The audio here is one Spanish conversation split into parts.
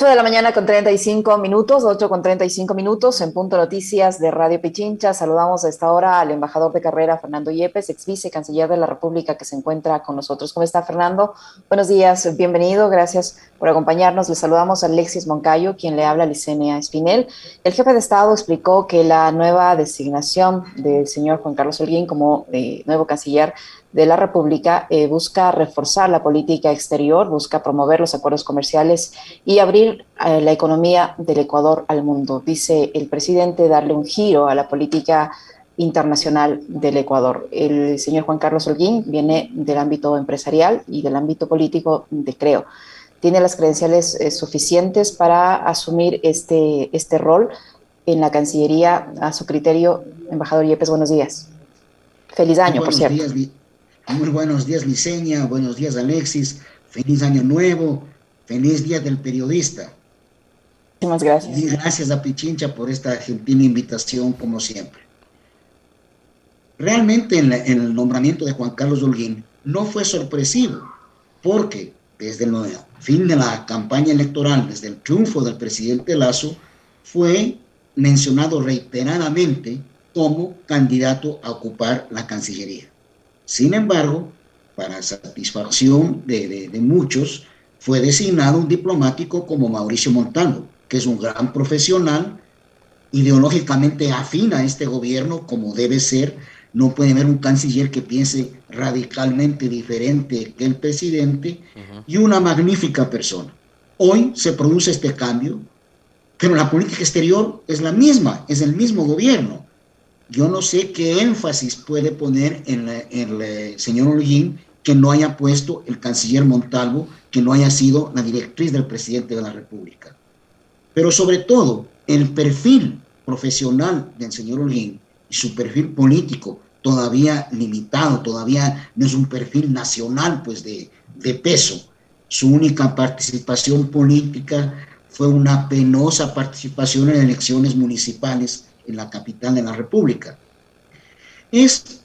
8 de la mañana con 35 minutos, 8 con 35 minutos en Punto Noticias de Radio Pichincha. Saludamos a esta hora al embajador de carrera Fernando Yepes, ex vice canciller de la República que se encuentra con nosotros. ¿Cómo está Fernando? Buenos días, bienvenido, gracias por acompañarnos. Le saludamos a Alexis Moncayo, quien le habla a Licenia Espinel. El jefe de Estado explicó que la nueva designación del señor Juan Carlos Holguín como eh, nuevo canciller de la República eh, busca reforzar la política exterior, busca promover los acuerdos comerciales y abrir eh, la economía del Ecuador al mundo. Dice el presidente darle un giro a la política internacional del Ecuador. El señor Juan Carlos Holguín viene del ámbito empresarial y del ámbito político de Creo. Tiene las credenciales eh, suficientes para asumir este, este rol en la Cancillería. A su criterio, embajador Yepes, buenos días. Feliz año, por cierto. Muy buenos días, Liceña. Buenos días, Alexis. Feliz año nuevo. Feliz día del periodista. Muchas gracias. Y gracias a Pichincha por esta gentil invitación, como siempre. Realmente en, el nombramiento de Juan Carlos Holguín no fue sorpresivo, porque desde el fin de la campaña electoral, desde el triunfo del presidente Lazo, fue mencionado reiteradamente como candidato a ocupar la Cancillería. Sin embargo, para satisfacción de, muchos, fue designado un diplomático como Mauricio Montalvo, que es un gran profesional, ideológicamente afín a este gobierno como debe ser. No puede haber un canciller que piense radicalmente diferente que el presidente y una magnífica persona. Hoy se produce este cambio, pero la política exterior es la misma, es el mismo gobierno. Yo no sé qué énfasis puede poner en, el señor Holguín que no haya puesto el canciller Montalvo, que no haya sido la directriz del presidente de la República. Pero sobre todo, el perfil profesional del señor Holguín y su perfil político todavía limitado, todavía no es un perfil nacional pues de, peso. Su única participación política fue una penosa participación en elecciones municipales en la capital de la República. Es,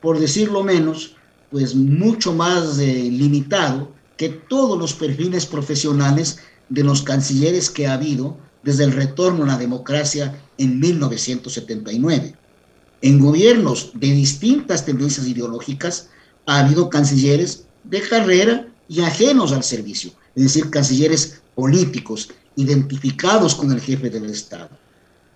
por decirlo menos, pues mucho más eh, limitado que todos los perfiles profesionales de los cancilleres que ha habido desde el retorno a la democracia en 1979. En gobiernos de distintas tendencias ideológicas ha habido cancilleres de carrera y ajenos al servicio, es decir, cancilleres políticos identificados con el jefe del Estado.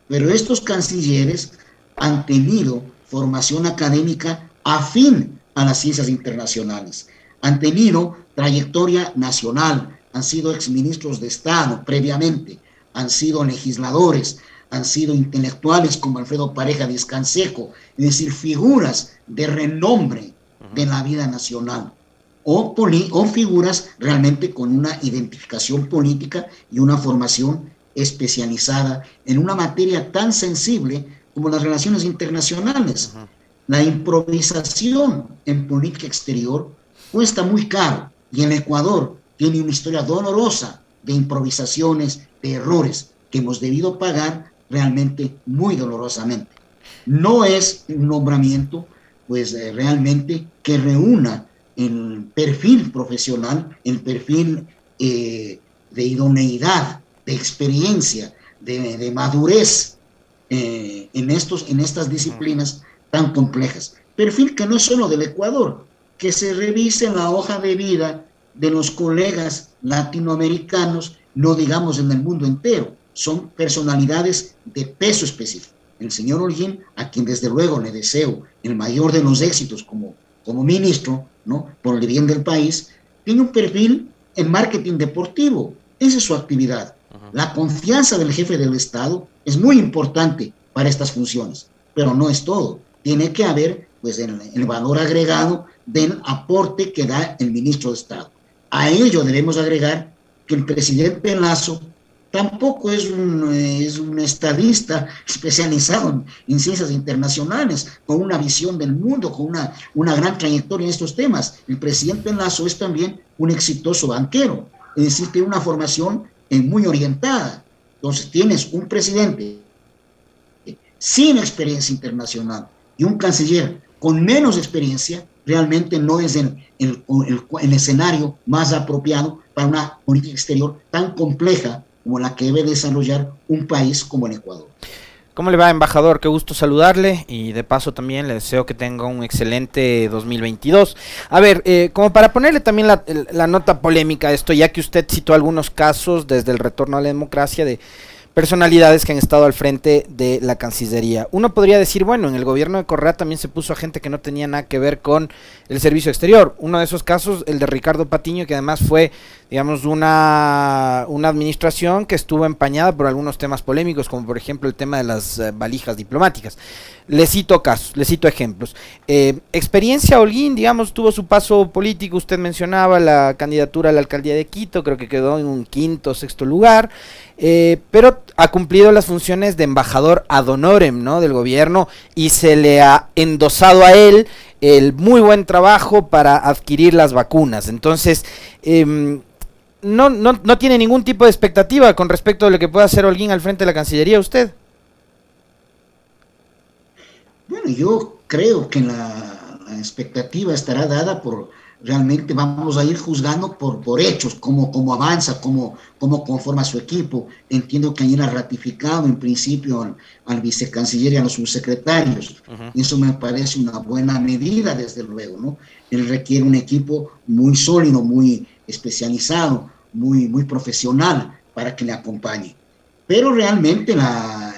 Pero estos cancilleres han tenido formación académica afín a las ciencias internacionales, han tenido trayectoria nacional, han sido exministros de Estado previamente, han sido legisladores, han sido intelectuales como Alfredo Pareja Descanseco, es decir, figuras de renombre de la vida nacional, o, o figuras realmente con una identificación política y una formación especializada en una materia tan sensible como las relaciones internacionales. La improvisación en política exterior cuesta muy caro y en Ecuador tiene una historia dolorosa de improvisaciones, de errores que hemos debido pagar realmente muy dolorosamente. No es un nombramiento, pues eh, realmente que reúna el perfil profesional, el perfil eh, de idoneidad de experiencia, de, madurez eh, en, estos, en estas disciplinas tan complejas. Perfil que no es solo del Ecuador, que se revise la hoja de vida de los colegas latinoamericanos, no digamos en el mundo entero, son personalidades de peso específico. El señor Holguín, a quien desde luego le deseo el mayor de los éxitos como, como ministro, ¿no? por el bien del país, tiene un perfil en marketing deportivo. Esa es su actividad. La confianza del jefe del Estado es muy importante para estas funciones, pero no es todo. Tiene que haber pues, el, valor agregado del aporte que da el ministro de Estado. A ello debemos agregar que el presidente Lazo tampoco es un, es un estadista especializado en, ciencias internacionales, con una visión del mundo, con una, gran trayectoria en estos temas. El presidente Lazo es también un exitoso banquero, es decir, tiene una formación es muy orientada. Entonces tienes un presidente sin experiencia internacional y un canciller con menos experiencia, realmente no es el, escenario más apropiado para una política exterior tan compleja como la que debe desarrollar un país como el Ecuador. ¿Cómo le va, embajador? Qué gusto saludarle y de paso también le deseo que tenga un excelente 2022. A ver, eh, como para ponerle también la, la, nota polémica a esto, ya que usted citó algunos casos desde el retorno a la democracia de personalidades que han estado al frente de la Cancillería. Uno podría decir, bueno, en el gobierno de Correa también se puso a gente que no tenía nada que ver con el servicio exterior. Uno de esos casos, el de Ricardo Patiño, que además fue, digamos, una, una administración que estuvo empañada por algunos temas polémicos, como por ejemplo el tema de las eh, valijas diplomáticas. Le cito casos, le cito ejemplos. Eh, experiencia Holguín, digamos, tuvo su paso político, usted mencionaba la candidatura a la alcaldía de Quito, creo que quedó en un quinto, sexto lugar. Eh, pero ha cumplido las funciones de embajador ad honorem ¿no? del gobierno y se le ha endosado a él el muy buen trabajo para adquirir las vacunas. Entonces, em, no, no, no, tiene ningún tipo de expectativa con respecto a lo que pueda hacer Holguín al frente de la Cancillería, usted. Bueno, yo creo que la expectativa estará dada por realmente vamos a ir juzgando por, por hechos, cómo, cómo avanza, cómo, cómo conforma su equipo. Entiendo que ayer ha ratificado en principio al, al vicecanciller y a los subsecretarios. Eso me parece una buena medida, desde luego, ¿no? Él requiere un equipo muy sólido, muy especializado, muy, muy profesional para que le acompañe. Pero realmente la,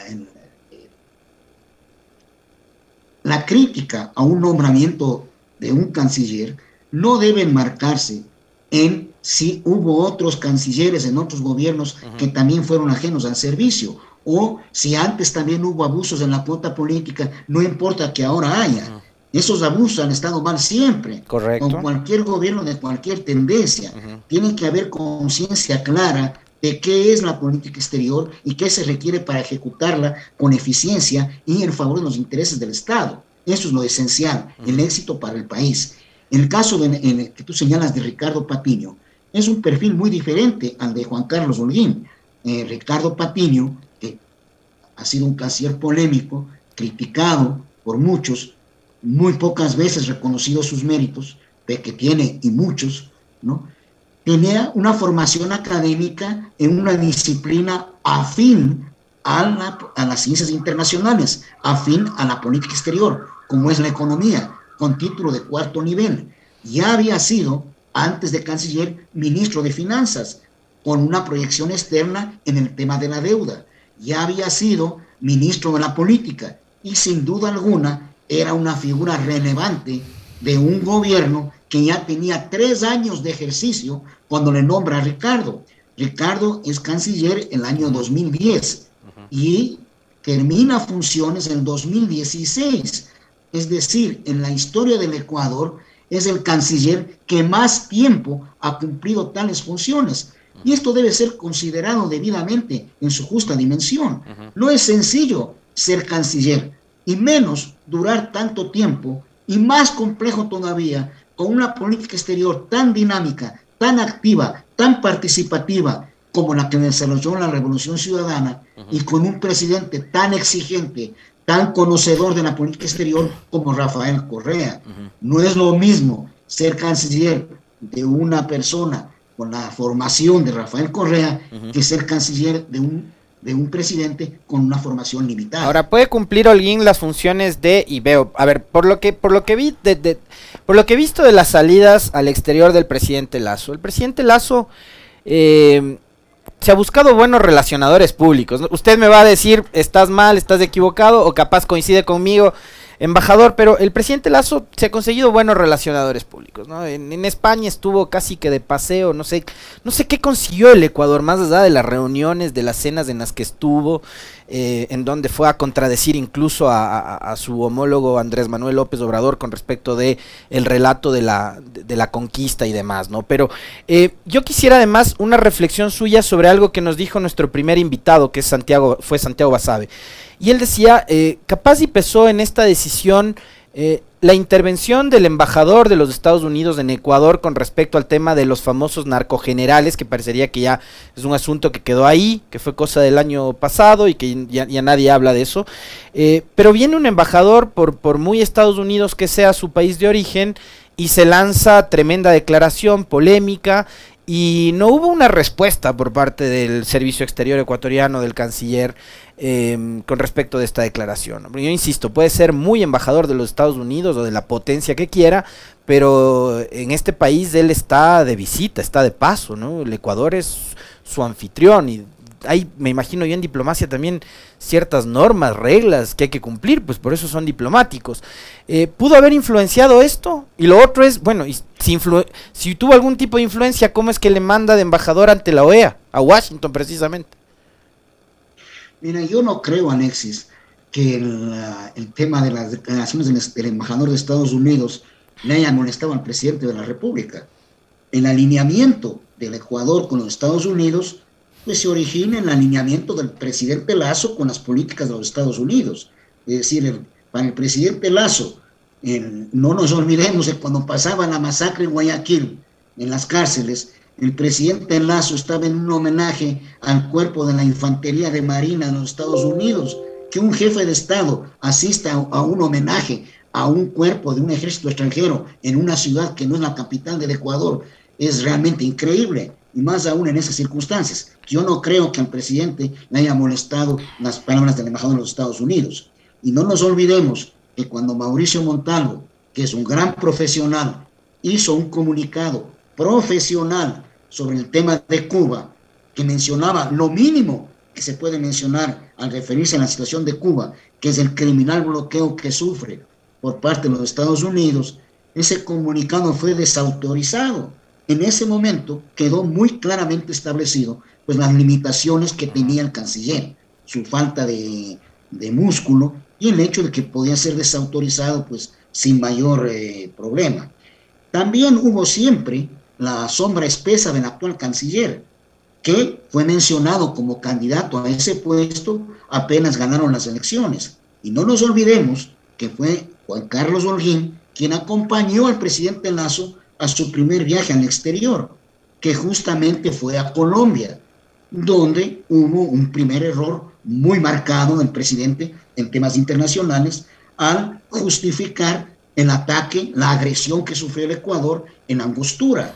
la crítica a un nombramiento de un canciller no deben marcarse en si hubo otros cancilleres en otros gobiernos que también fueron ajenos al servicio o si antes también hubo abusos en la cuota política, no importa que ahora haya. Esos abusos han estado mal siempre, Correcto. con cualquier gobierno de cualquier tendencia. Tiene que haber conciencia clara de qué es la política exterior y qué se requiere para ejecutarla con eficiencia y en favor de los intereses del Estado. Eso es lo esencial, el éxito para el país. En el caso de, que tú señalas de Ricardo Patiño, es un perfil muy diferente al de Juan Carlos Holguín. Eh, Ricardo Patiño, que ha sido un canciller polémico, criticado por muchos, muy pocas veces reconocido sus méritos, de que tiene y muchos, ¿no? Tenía una formación académica en una disciplina afín a, a las ciencias internacionales, afín a la política exterior, como es la economía con título de cuarto nivel. Ya había sido, antes de canciller, ministro de Finanzas, con una proyección externa en el tema de la deuda. Ya había sido ministro de la política y sin duda alguna era una figura relevante de un gobierno que ya tenía tres años de ejercicio cuando le nombra a Ricardo. Ricardo es canciller en el año 2010 y termina funciones en 2016 es decir, en la historia del Ecuador, es el canciller que más tiempo ha cumplido tales funciones. Y esto debe ser considerado debidamente en su justa dimensión. No es sencillo ser canciller, y menos durar tanto tiempo, y más complejo todavía, con una política exterior tan dinámica, tan activa, tan participativa como la que desarrolló la Revolución Ciudadana, y con un presidente tan exigente, tan conocedor de la política exterior como Rafael Correa. No es lo mismo ser canciller de una persona con la formación de Rafael Correa que ser canciller de un de un presidente con una formación limitada. Ahora puede cumplir Holguín las funciones de y veo, a ver, por lo que por lo que vi de, por lo que he visto de las salidas al exterior del presidente Lazo. El presidente Lazo eh, se ha buscado buenos relacionadores públicos. Usted me va a decir, estás mal, estás equivocado, o capaz coincide conmigo embajador, pero el presidente Lazo se ha conseguido buenos relacionadores públicos, ¿no? En, España estuvo casi que de paseo, no sé, no sé qué consiguió el Ecuador, más allá de las reuniones, de las cenas en las que estuvo, eh, en donde fue a contradecir incluso a, su homólogo Andrés Manuel López Obrador con respecto de el relato de la, de, la conquista y demás, ¿no? Pero eh, yo quisiera además una reflexión suya sobre algo que nos dijo nuestro primer invitado, que es Santiago, fue Santiago Basabe. Y él decía, eh, capaz y pesó en esta decisión Eh, la intervención del embajador de los Estados Unidos en Ecuador con respecto al tema de los famosos narcogenerales, que parecería que ya es un asunto que quedó ahí, que fue cosa del año pasado y que ya, nadie habla de eso. Eh, pero viene un embajador, por, por muy Estados Unidos que sea su país de origen, y se lanza tremenda declaración polémica y no hubo una respuesta por parte del Servicio Exterior ecuatoriano, del canciller, em, con respecto de esta declaración. Yo insisto, puede ser muy embajador de los Estados Unidos o de la potencia que quiera, pero en este país él está de visita, está de paso, ¿no? El Ecuador es su anfitrión y hay, me imagino yo en diplomacia también ciertas normas, reglas que hay que cumplir, pues por eso son diplomáticos. Eh, ¿Pudo haber influenciado esto? Y lo otro es, bueno, y si, si tuvo algún tipo de influencia, ¿cómo es que le manda de embajador ante la OEA, a Washington precisamente? Mira, yo no creo, Alexis, que el, tema de las declaraciones del, embajador de Estados Unidos le haya molestado al presidente de la República. El alineamiento del Ecuador con los Estados Unidos pues se origina en el alineamiento del presidente Lazo con las políticas de los Estados Unidos. Es decir, para el presidente Lazo, no nos olvidemos de cuando pasaba la masacre en Guayaquil, en las cárceles, el presidente Lazo estaba en un homenaje al cuerpo de la infantería de Marina de los Estados Unidos. Que un jefe de Estado asista a un homenaje a un cuerpo de un ejército extranjero en una ciudad que no es la capital del Ecuador es realmente increíble y más aún en esas circunstancias. Yo no creo que al presidente le haya molestado las palabras del embajador de los Estados Unidos. Y no nos olvidemos que cuando Mauricio Montalvo, que es un gran profesional, hizo un comunicado profesional sobre el tema de Cuba, que mencionaba lo mínimo que se puede mencionar al referirse a la situación de Cuba, que es el criminal bloqueo que sufre por parte de los Estados Unidos, ese comunicado fue desautorizado en ese momento quedó muy claramente establecido pues las limitaciones que tenía el canciller, su falta de, músculo y el hecho de que podía ser desautorizado pues sin mayor eh, problema. También hubo siempre la sombra espesa del actual canciller, que fue mencionado como candidato a ese puesto apenas ganaron las elecciones. Y no nos olvidemos que fue Juan Carlos Holguín quien acompañó al presidente Lazo a su primer viaje al exterior, que justamente fue a Colombia, donde hubo un primer error muy marcado del presidente en temas internacionales al justificar el ataque, la agresión que sufrió el Ecuador en Angostura.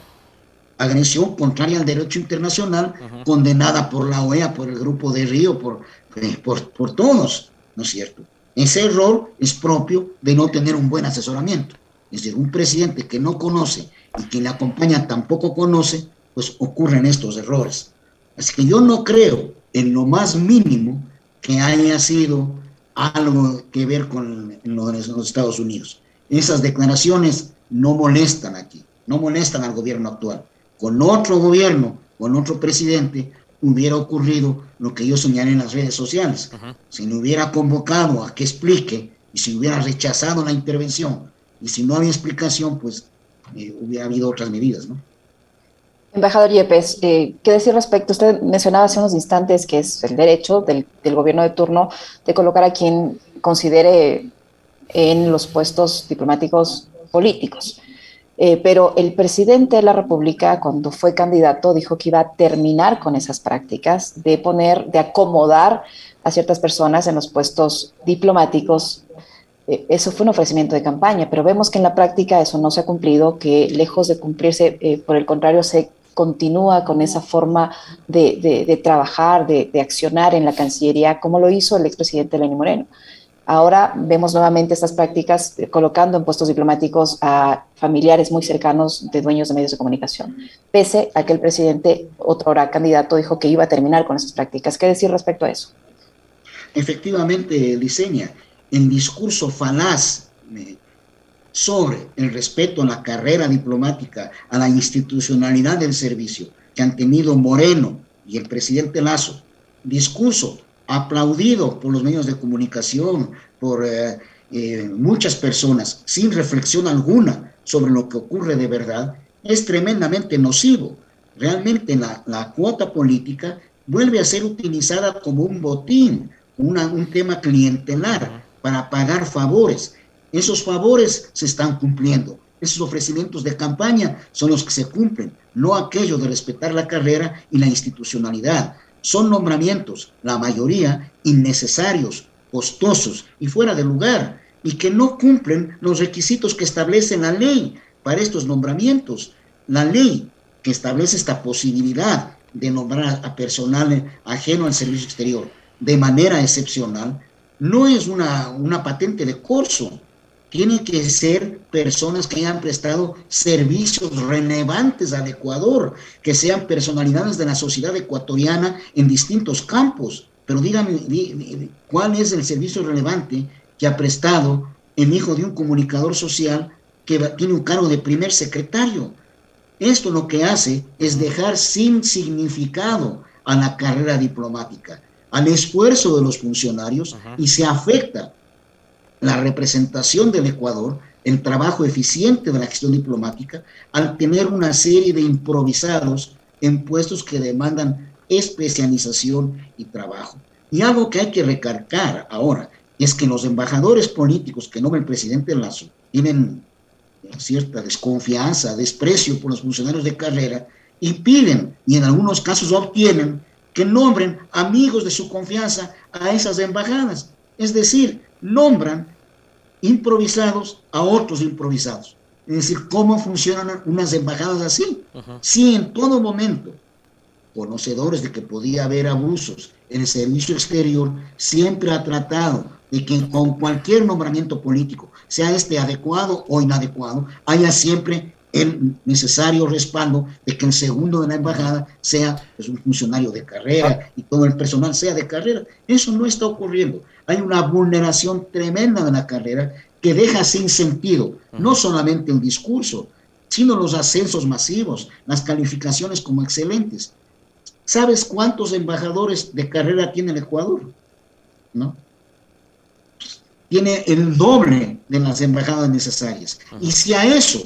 Agresión contraria al derecho internacional, condenada por la OEA, por el Grupo de Río, por, eh, por, por todos, ¿no es cierto? Ese error es propio de no tener un buen asesoramiento. Es decir, un presidente que no conoce y quien le acompaña tampoco conoce, pues ocurren estos errores. Así que yo no creo en lo más mínimo que haya sido algo que ver con los Estados Unidos. Esas declaraciones no molestan aquí, no molestan al gobierno actual. Con otro gobierno, con otro presidente, hubiera ocurrido lo que yo señalé en las redes sociales. Si le hubiera convocado a que explique y si hubiera rechazado la intervención y si no había explicación, pues eh, hubiera habido otras medidas, ¿no? Embajador Yepes, eh, ¿qué decir respecto? Usted mencionaba hace unos instantes que es el derecho del, gobierno de turno de colocar a quien considere en los puestos diplomáticos políticos. Eh, pero el presidente de la República, cuando fue candidato, dijo que iba a terminar con esas prácticas de poner, de acomodar a ciertas personas en los puestos diplomáticos eso fue un ofrecimiento de campaña, pero vemos que en la práctica eso no se ha cumplido, que lejos de cumplirse, eh, por el contrario, se continúa con esa forma de, trabajar, de, accionar en la Cancillería, como lo hizo el expresidente Lenín Moreno. Ahora vemos nuevamente estas prácticas eh, colocando en puestos diplomáticos a familiares muy cercanos de dueños de medios de comunicación, pese a que el presidente, otro hora candidato, dijo que iba a terminar con esas prácticas. ¿Qué decir respecto a eso? Efectivamente, diseña el discurso falaz eh, sobre el respeto a la carrera diplomática, a la institucionalidad del servicio que han tenido Moreno y el presidente Lazo, discurso aplaudido por los medios de comunicación, por eh, eh, muchas personas, sin reflexión alguna sobre lo que ocurre de verdad, es tremendamente nocivo. Realmente la, la cuota política vuelve a ser utilizada como un botín, un tema clientelar para pagar favores. Esos favores se están cumpliendo. Esos ofrecimientos de campaña son los que se cumplen, no aquello de respetar la carrera y la institucionalidad. Son nombramientos, la mayoría, innecesarios, costosos y fuera de lugar, y que no cumplen los requisitos que establece la ley para estos nombramientos. La ley que establece esta posibilidad de nombrar a personal ajeno al servicio exterior de manera excepcional, no es una, una patente de corso, tienen que ser personas que hayan prestado servicios relevantes al Ecuador, que sean personalidades de la sociedad ecuatoriana en distintos campos. Pero díganme, ¿cuál es el servicio relevante que ha prestado el hijo de un comunicador social que tiene un cargo de primer secretario? Esto lo que hace es dejar sin significado a la carrera diplomática, al esfuerzo de los funcionarios y se afecta la representación del Ecuador, el trabajo eficiente de la gestión diplomática, al tener una serie de improvisados en puestos que demandan especialización y trabajo. Y algo que hay que recargar ahora es que los embajadores políticos que nombra el presidente Lazo tienen cierta desconfianza, desprecio por los funcionarios de carrera y piden, y en algunos casos obtienen, que nombren amigos de su confianza a esas embajadas. Es decir, nombran improvisados a otros improvisados. Es decir, cómo funcionan unas embajadas así. Si en todo momento, conocedores de que podía haber abusos en el servicio exterior, siempre ha tratado de que con cualquier nombramiento político, sea este adecuado o inadecuado, haya siempre el necesario respaldo de que el segundo de la embajada sea pues, un funcionario de carrera y todo el personal sea de carrera. Eso no está ocurriendo. Hay una vulneración tremenda de la carrera que deja sin sentido no solamente el discurso, sino los ascensos masivos, las calificaciones como excelentes. ¿Sabes cuántos embajadores de carrera tiene el Ecuador? ¿No? Tiene el doble de las embajadas necesarias. Y si a eso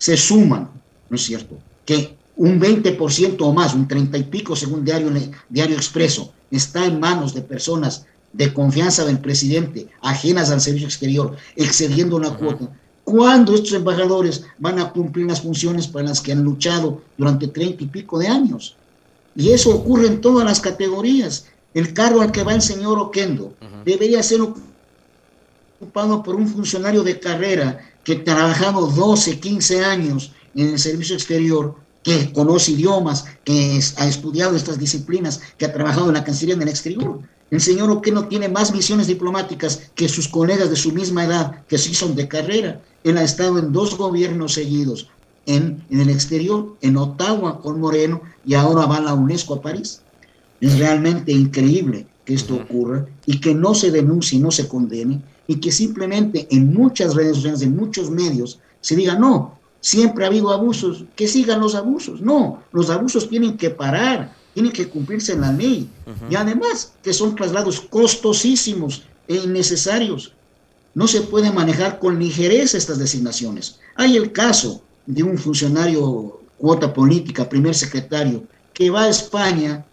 se suman, ¿no es cierto? Que un 20% o más, un 30 y pico según Diario, Diario Expreso, está en manos de personas de confianza del presidente, ajenas al servicio exterior, excediendo una cuota. ¿Cuándo estos embajadores van a cumplir las funciones para las que han luchado durante 30 y pico de años? Y eso ocurre en todas las categorías. El cargo al que va el señor Oquendo debería ser ocupado por un funcionario de carrera que ha trabajado 12, 15 años en el servicio exterior, que conoce idiomas, que ha estudiado estas disciplinas, que ha trabajado en la Cancillería en el exterior. El señor Oquendo tiene más misiones diplomáticas que sus colegas de su misma edad, que sí son de carrera. Él ha estado en dos gobiernos seguidos, en, en el exterior, en Ottawa con Moreno, y ahora va a la UNESCO a París. Es realmente increíble que esto ocurra y que no se denuncie, no se condene, y que simplemente en muchas redes sociales, en muchos medios, se diga, no, siempre ha habido abusos, que sigan los abusos. No, los abusos tienen que parar, tienen que cumplirse en la ley. Y además que son traslados costosísimos e innecesarios. No se puede manejar con ligereza estas designaciones. Hay el caso de un funcionario cuota política, primer secretario, que va a España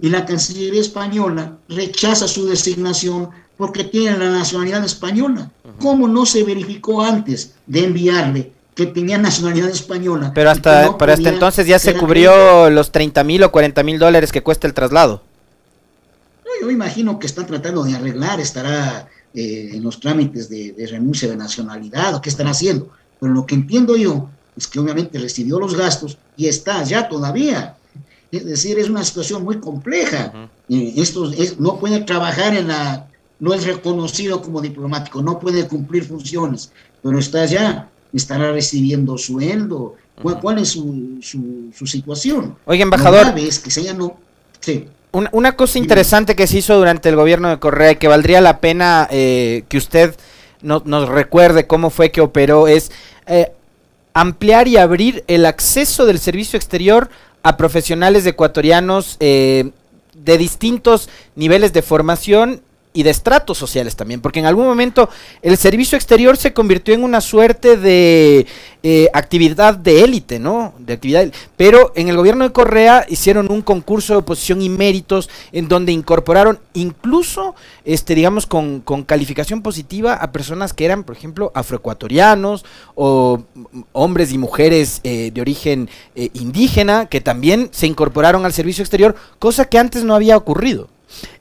y la Cancillería española rechaza su designación porque tiene la nacionalidad española. ¿Cómo no se verificó antes de enviarle que tenía nacionalidad española? Pero hasta, hasta entonces ya se cubrió los 30 mil o 40 mil dólares que cuesta el traslado. yo imagino que están tratando de arreglar, estará eh, en los trámites de, de, renuncia de nacionalidad o qué están haciendo. Pero lo que entiendo yo es que obviamente recibió los gastos y está ya todavía. Es decir, es una situación muy compleja. Eh, esto no puede trabajar en la no es reconocido como diplomático, no puede cumplir funciones, pero está allá, estará recibiendo sueldo. ¿Cuál, es su, su, situación? Oye, embajador. que se no, una, cosa interesante que se hizo durante el gobierno de Correa y que valdría la pena eh, que usted nos recuerde cómo fue que operó es eh, ampliar y abrir el acceso del servicio exterior a profesionales ecuatorianos eh, de distintos niveles de formación y de estratos sociales también, porque en algún momento el servicio exterior se convirtió en una suerte de eh, actividad de élite, ¿no? De actividad, pero en el gobierno de Correa hicieron un concurso de oposición y méritos en donde incorporaron incluso, este, digamos, con, con calificación positiva a personas que eran, por ejemplo, afroecuatorianos o hombres y mujeres eh, de origen eh, indígena que también se incorporaron al servicio exterior, cosa que antes no había ocurrido.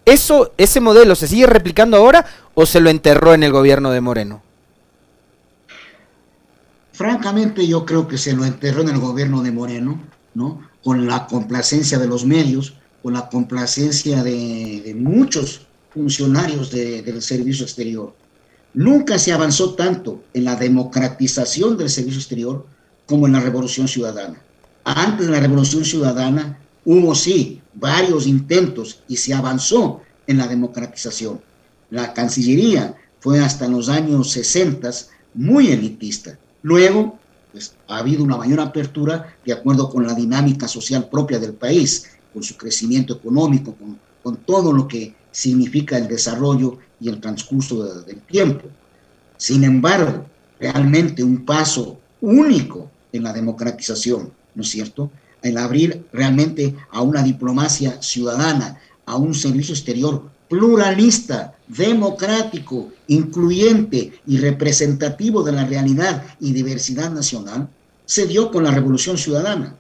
¿Eso, ese modelo se sigue replicando ahora o se lo enterró en el gobierno de Moreno? Francamente, yo creo que se lo enterró en el gobierno de Moreno, ¿no? Con la complacencia de los medios, con la complacencia de, muchos funcionarios del servicio exterior. Nunca se avanzó tanto en la democratización del servicio exterior como en la revolución ciudadana. Antes de la revolución ciudadana hubo sí varios intentos y se avanzó en la democratización. La Cancillería fue hasta los años 60 muy elitista. Luego, pues, ha habido una mayor apertura de acuerdo con la dinámica social propia del país, con su crecimiento económico, con, con todo lo que significa el desarrollo y el transcurso del tiempo. Sin embargo, realmente un paso único en la democratización, ¿no es cierto? El abrir realmente a una diplomacia ciudadana, a un servicio exterior pluralista, democrático, incluyente y representativo de la realidad y diversidad nacional, se dio con la Revolución Ciudadana.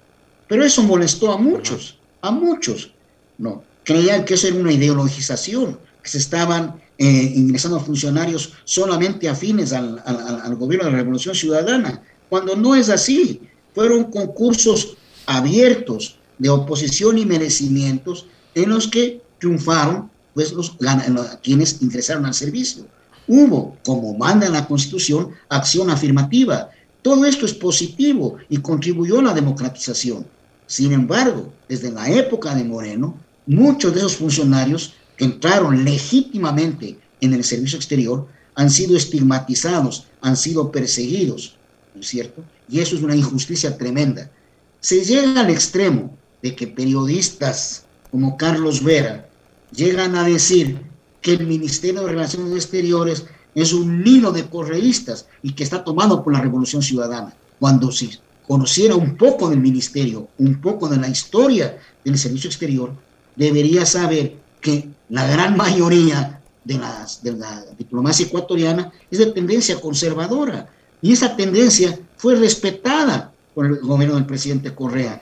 Pero eso molestó a muchos, a muchos. No, creían que eso era una ideologización, que se estaban eh, ingresando funcionarios solamente afines al, al gobierno de la Revolución Ciudadana, cuando no es así. Fueron concursos abiertos de oposición y merecimientos en los que triunfaron pues los, quienes ingresaron al servicio. Hubo, como manda la Constitución, acción afirmativa. Todo esto es positivo y contribuyó a la democratización. Sin embargo, desde la época de Moreno, muchos de esos funcionarios que entraron legítimamente en el servicio exterior han sido estigmatizados, han sido perseguidos, ¿no es cierto? Y eso es una injusticia tremenda. Se llega al extremo de que periodistas como Carlos Vera, llegan a decir que el Ministerio de Relaciones Exteriores es un nido de correístas y que está tomado por la Revolución Ciudadana, cuando si conociera un poco del ministerio, un poco de la historia del servicio exterior, debería saber que la gran mayoría de, las, de la diplomacia ecuatoriana es de tendencia conservadora. Y esa tendencia fue respetada por el gobierno del presidente Correa.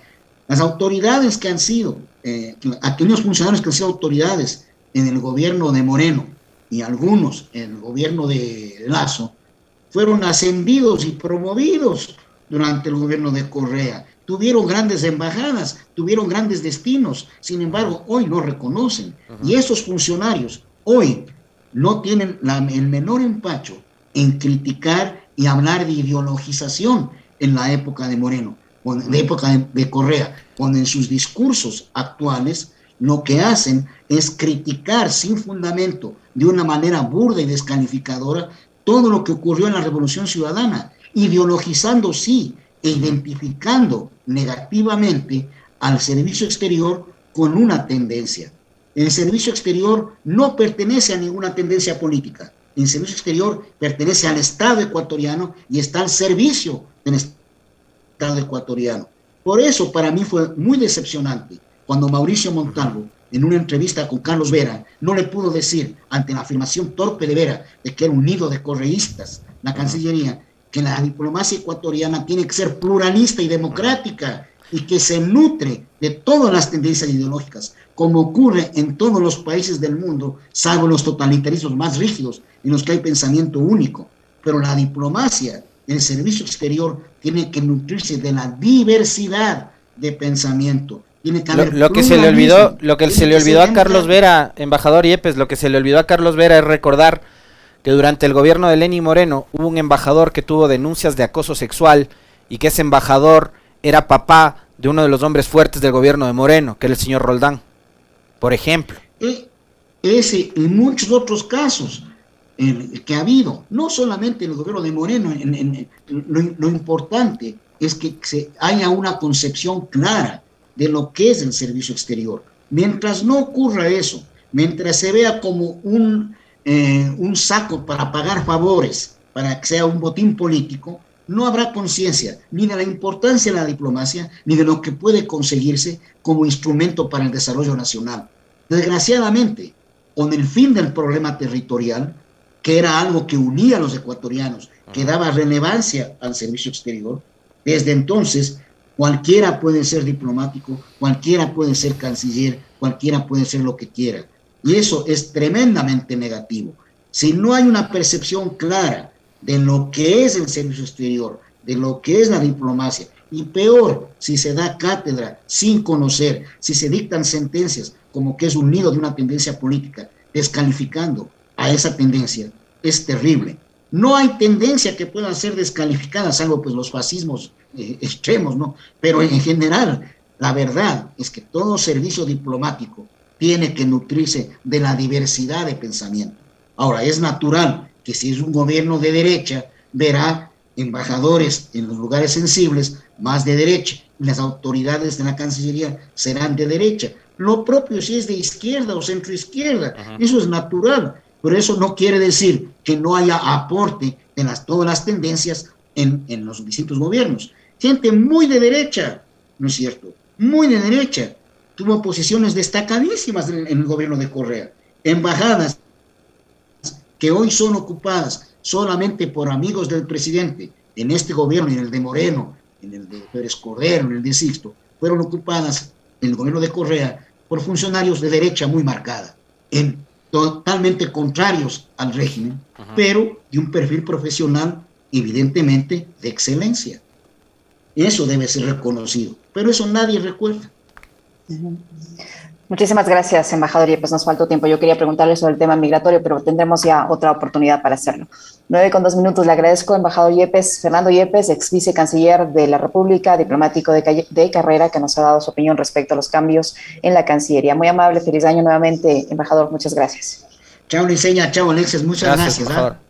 Las autoridades que han sido, eh, aquellos funcionarios que han sido autoridades en el gobierno de Moreno y algunos en el gobierno de Lazo, fueron ascendidos y promovidos durante el gobierno de Correa. Tuvieron grandes embajadas, tuvieron grandes destinos, sin embargo, hoy no reconocen. Y esos funcionarios hoy no tienen el menor empacho en criticar y hablar de ideologización en la época de Moreno de época de, Correa, cuando en sus discursos actuales lo que hacen es criticar sin fundamento, de una manera burda y descalificadora, todo lo que ocurrió en la Revolución Ciudadana, ideologizando sí e identificando negativamente al servicio exterior con una tendencia. El servicio exterior no pertenece a ninguna tendencia política. El servicio exterior pertenece al Estado ecuatoriano y está al servicio del Estado Estado ecuatoriano. Por eso para mí fue muy decepcionante cuando Mauricio Montalvo, en una entrevista con Carlos Vera, no le pudo decir, ante la afirmación torpe de Vera de que era un nido de correístas, la Cancillería, que la diplomacia ecuatoriana tiene que ser pluralista y democrática y que se nutre de todas las tendencias ideológicas, como ocurre en todos los países del mundo, salvo los totalitarismos más rígidos, en los que hay pensamiento único. Pero la diplomacia el servicio exterior tiene que nutrirse de la diversidad de pensamiento. Tiene que lo, lo que se le olvidó, lo que se le olvidó a Carlos Vera, embajador Yepes, lo que se le olvidó a Carlos Vera es recordar que durante el gobierno de Lenny Moreno hubo un embajador que tuvo denuncias de acoso sexual y que ese embajador era papá de uno de los hombres fuertes del gobierno de Moreno, que era el señor Roldán, por ejemplo. E, ese y muchos otros casos que ha habido, no solamente en el gobierno de Moreno, en, lo, importante es que haya una concepción clara de lo que es el servicio exterior. Mientras no ocurra eso, mientras se vea como un, eh, un saco para pagar favores, para que sea un botín político, no habrá conciencia ni de la importancia de la diplomacia, ni de lo que puede conseguirse como instrumento para el desarrollo nacional. Desgraciadamente, con el fin del problema territorial, que era algo que unía a los ecuatorianos, que daba relevancia al servicio exterior, desde entonces cualquiera puede ser diplomático, cualquiera puede ser canciller, cualquiera puede ser lo que quiera. Y eso es tremendamente negativo. Si no hay una percepción clara de lo que es el servicio exterior, de lo que es la diplomacia, y peor, si se da cátedra sin conocer, si se dictan sentencias como que es un nido de una tendencia política, descalificando a esa tendencia, es terrible. No hay tendencia que puedan ser descalificadas, salvo pues los fascismos eh, extremos, ¿no? Pero en general, la verdad es que todo servicio diplomático tiene que nutrirse de la diversidad de pensamiento. Ahora, es natural que si es un gobierno de derecha, verá embajadores en los lugares sensibles más de derecha, y las autoridades de la Cancillería serán de derecha. Lo propio si es de izquierda o centro izquierda, eso es natural, pero eso no quiere decir que no haya aporte de las, todas las tendencias en, en los distintos gobiernos. Gente muy de derecha, ¿no es cierto? Muy de derecha. Tuvo posiciones destacadísimas en, en el gobierno de Correa. Embajadas que hoy son ocupadas solamente por amigos del presidente en este gobierno y en el de Moreno, en el de Pérez Cordero, en el de Sixto, fueron ocupadas en el gobierno de Correa por funcionarios de derecha muy marcada, en, totalmente contrarios al régimen, pero de un perfil profesional evidentemente de excelencia. Eso debe ser reconocido, pero eso nadie recuerda. Muchísimas gracias, embajador. Y pues nos faltó tiempo. Yo quería preguntarle sobre el tema migratorio, pero tendremos ya otra oportunidad para hacerlo. Nueve con dos minutos. Le agradezco, embajador Yepes, Fernando Yepes, ex vicecanciller de la República, diplomático de, de, carrera, que nos ha dado su opinión respecto a los cambios en la Cancillería. Muy amable, feliz año nuevamente, embajador. Muchas gracias. Chao, Liceña. Chao, Alexis. Muchas gracias. gracias